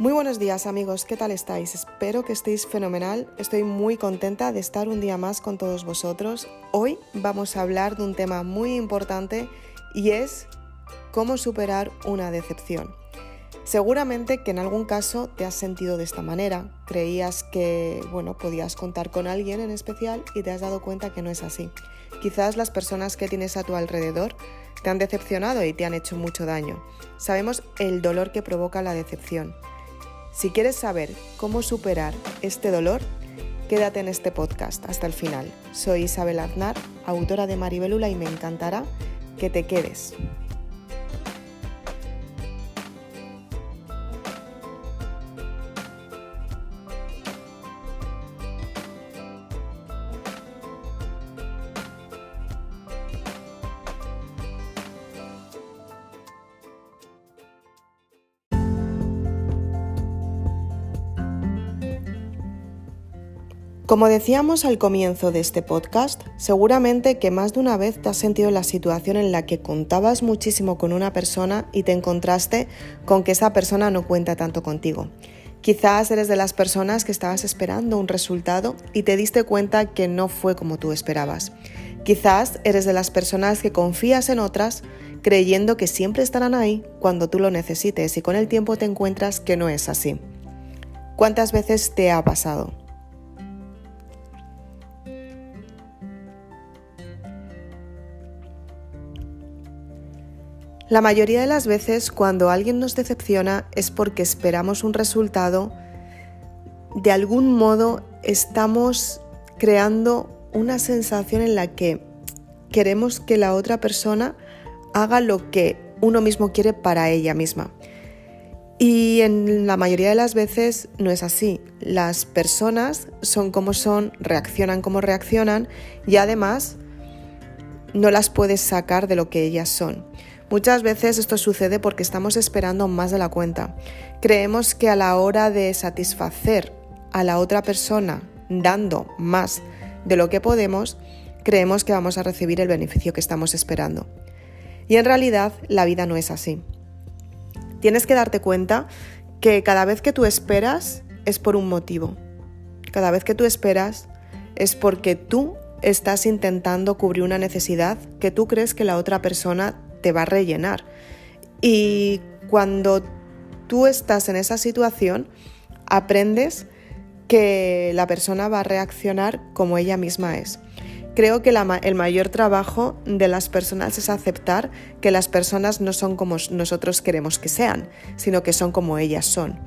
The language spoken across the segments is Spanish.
Muy buenos días amigos, ¿qué tal estáis? Espero que estéis fenomenal. Estoy muy contenta de estar un día más con todos vosotros. Hoy vamos a hablar de un tema muy importante y es cómo superar una decepción. Seguramente que en algún caso te has sentido de esta manera. Creías que, bueno, podías contar con alguien en especial y te has dado cuenta que no es así. Quizás las personas que tienes a tu alrededor te han decepcionado y te han hecho mucho daño. Sabemos el dolor que provoca la decepción. Si quieres saber cómo superar este dolor, quédate en este podcast hasta el final. Soy Isabel Aznar, autora de Maribelula y me encantará que te quedes. Como decíamos al comienzo de este podcast, seguramente que más de una vez te has sentido en la situación en la que contabas muchísimo con una persona y te encontraste con que esa persona no cuenta tanto contigo. Quizás eres de las personas que estabas esperando un resultado y te diste cuenta que no fue como tú esperabas. Quizás eres de las personas que confías en otras creyendo que siempre estarán ahí cuando tú lo necesites y con el tiempo te encuentras que no es así. ¿Cuántas veces te ha pasado? La mayoría de las veces cuando alguien nos decepciona es porque esperamos un resultado, de algún modo estamos creando una sensación en la que queremos que la otra persona haga lo que uno mismo quiere para ella misma. Y en la mayoría de las veces no es así. Las personas son como son, reaccionan como reaccionan y además no las puedes sacar de lo que ellas son. Muchas veces esto sucede porque estamos esperando más de la cuenta. Creemos que a la hora de satisfacer a la otra persona dando más de lo que podemos, creemos que vamos a recibir el beneficio que estamos esperando. Y en realidad la vida no es así. Tienes que darte cuenta que cada vez que tú esperas es por un motivo. Cada vez que tú esperas es porque tú estás intentando cubrir una necesidad que tú crees que la otra persona te va a rellenar. Y cuando tú estás en esa situación, aprendes que la persona va a reaccionar como ella misma es. Creo que el mayor trabajo de las personas es aceptar que las personas no son como nosotros queremos que sean, sino que son como ellas son.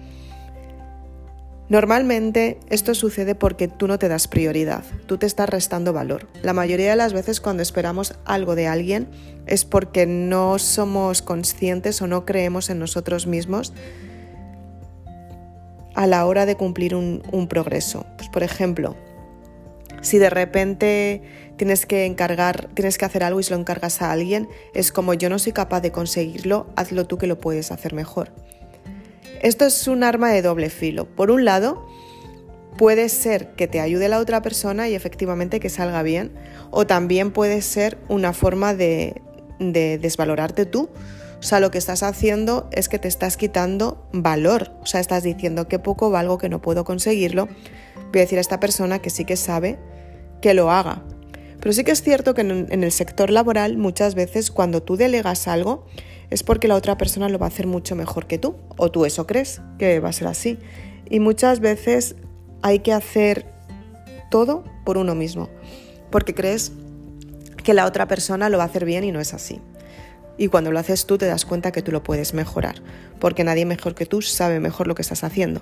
Normalmente esto sucede porque tú no te das prioridad, tú te estás restando valor. La mayoría de las veces cuando esperamos algo de alguien es porque no somos conscientes o no creemos en nosotros mismos a la hora de cumplir un, progreso. Pues por ejemplo, si de repente tienes que encargar, tienes que hacer algo y se lo encargas a alguien, es como yo no soy capaz de conseguirlo, hazlo tú que lo puedes hacer mejor. Esto es un arma de doble filo. Por un lado, puede ser que te ayude la otra persona y efectivamente que salga bien, o también puede ser una forma de, desvalorarte tú. O sea, lo que estás haciendo es que te estás quitando valor. O sea, estás diciendo que poco valgo, que no puedo conseguirlo. Voy a decir a esta persona que sí que sabe que lo haga. Pero sí que es cierto que en el sector laboral muchas veces cuando tú delegas algo, es porque la otra persona lo va a hacer mucho mejor que tú, o tú eso crees que va a ser así. Y muchas veces hay que hacer todo por uno mismo, porque crees que la otra persona lo va a hacer bien y no es así. Y cuando lo haces tú te das cuenta que tú lo puedes mejorar, porque nadie mejor que tú sabe mejor lo que estás haciendo.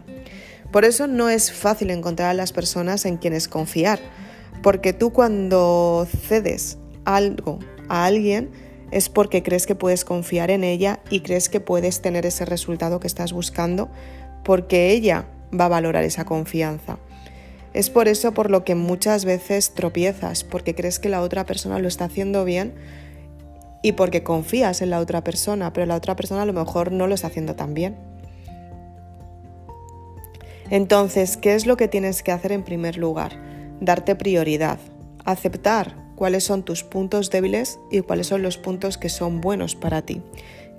Por eso no es fácil encontrar a las personas en quienes confiar, porque tú cuando cedes algo a alguien, es porque crees que puedes confiar en ella y crees que puedes tener ese resultado que estás buscando porque ella va a valorar esa confianza. Es por eso por lo que muchas veces tropiezas, porque crees que la otra persona lo está haciendo bien y porque confías en la otra persona, pero la otra persona a lo mejor no lo está haciendo tan bien. Entonces, ¿qué es lo que tienes que hacer en primer lugar? Darte prioridad, aceptar cuáles son tus puntos débiles y cuáles son los puntos que son buenos para ti.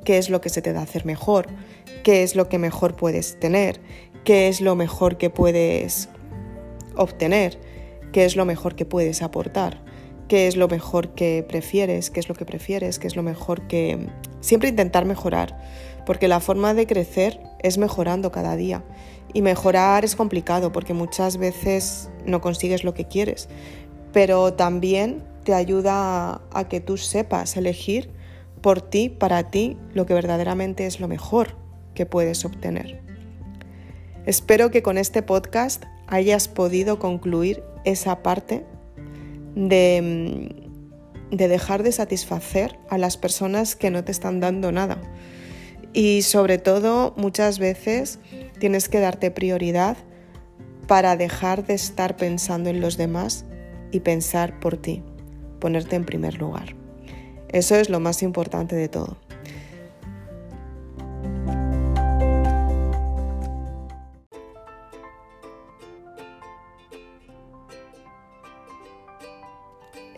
qué es lo que se te da hacer mejor, qué es lo que mejor puedes tener, qué es lo mejor que puedes obtener, qué es lo mejor que puedes aportar, qué es lo mejor que prefieres, qué es lo que prefieres, qué es lo mejor que... Siempre intentar mejorar, porque la forma de crecer es mejorando cada día. Y mejorar es complicado porque muchas veces no consigues lo que quieres, pero también te ayuda a que tú sepas elegir por ti, para ti, lo que verdaderamente es lo mejor que puedes obtener. Espero que con este podcast hayas podido concluir esa parte de, de, dejar de satisfacer a las personas que no te están dando nada. Y sobre todo, muchas veces tienes que darte prioridad para dejar de estar pensando en los demás y pensar por ti, ponerte en primer lugar. Eso es lo más importante de todo.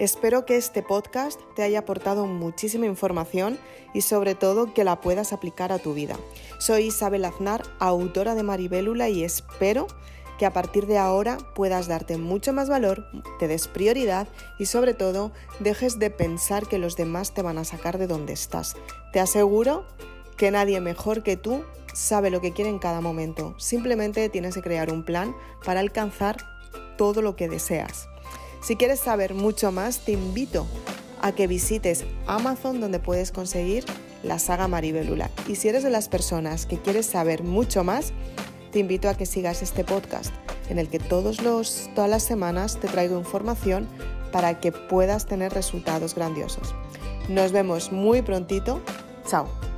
Espero que este podcast te haya aportado muchísima información y sobre todo que la puedas aplicar a tu vida. Soy Isabel Aznar, autora de Maribélula y espero que a partir de ahora puedas darte mucho más valor, te des prioridad y sobre todo dejes de pensar que los demás te van a sacar de donde estás. Te aseguro que nadie mejor que tú sabe lo que quiere en cada momento. Simplemente tienes que crear un plan para alcanzar todo lo que deseas. Si quieres saber mucho más, te invito a que visites Amazon donde puedes conseguir la saga Maribelula. Y si eres de las personas que quieres saber mucho más, te invito a que sigas este podcast en el que todos los, todas las semanas te traigo información para que puedas tener resultados grandiosos. Nos vemos muy prontito. Chao.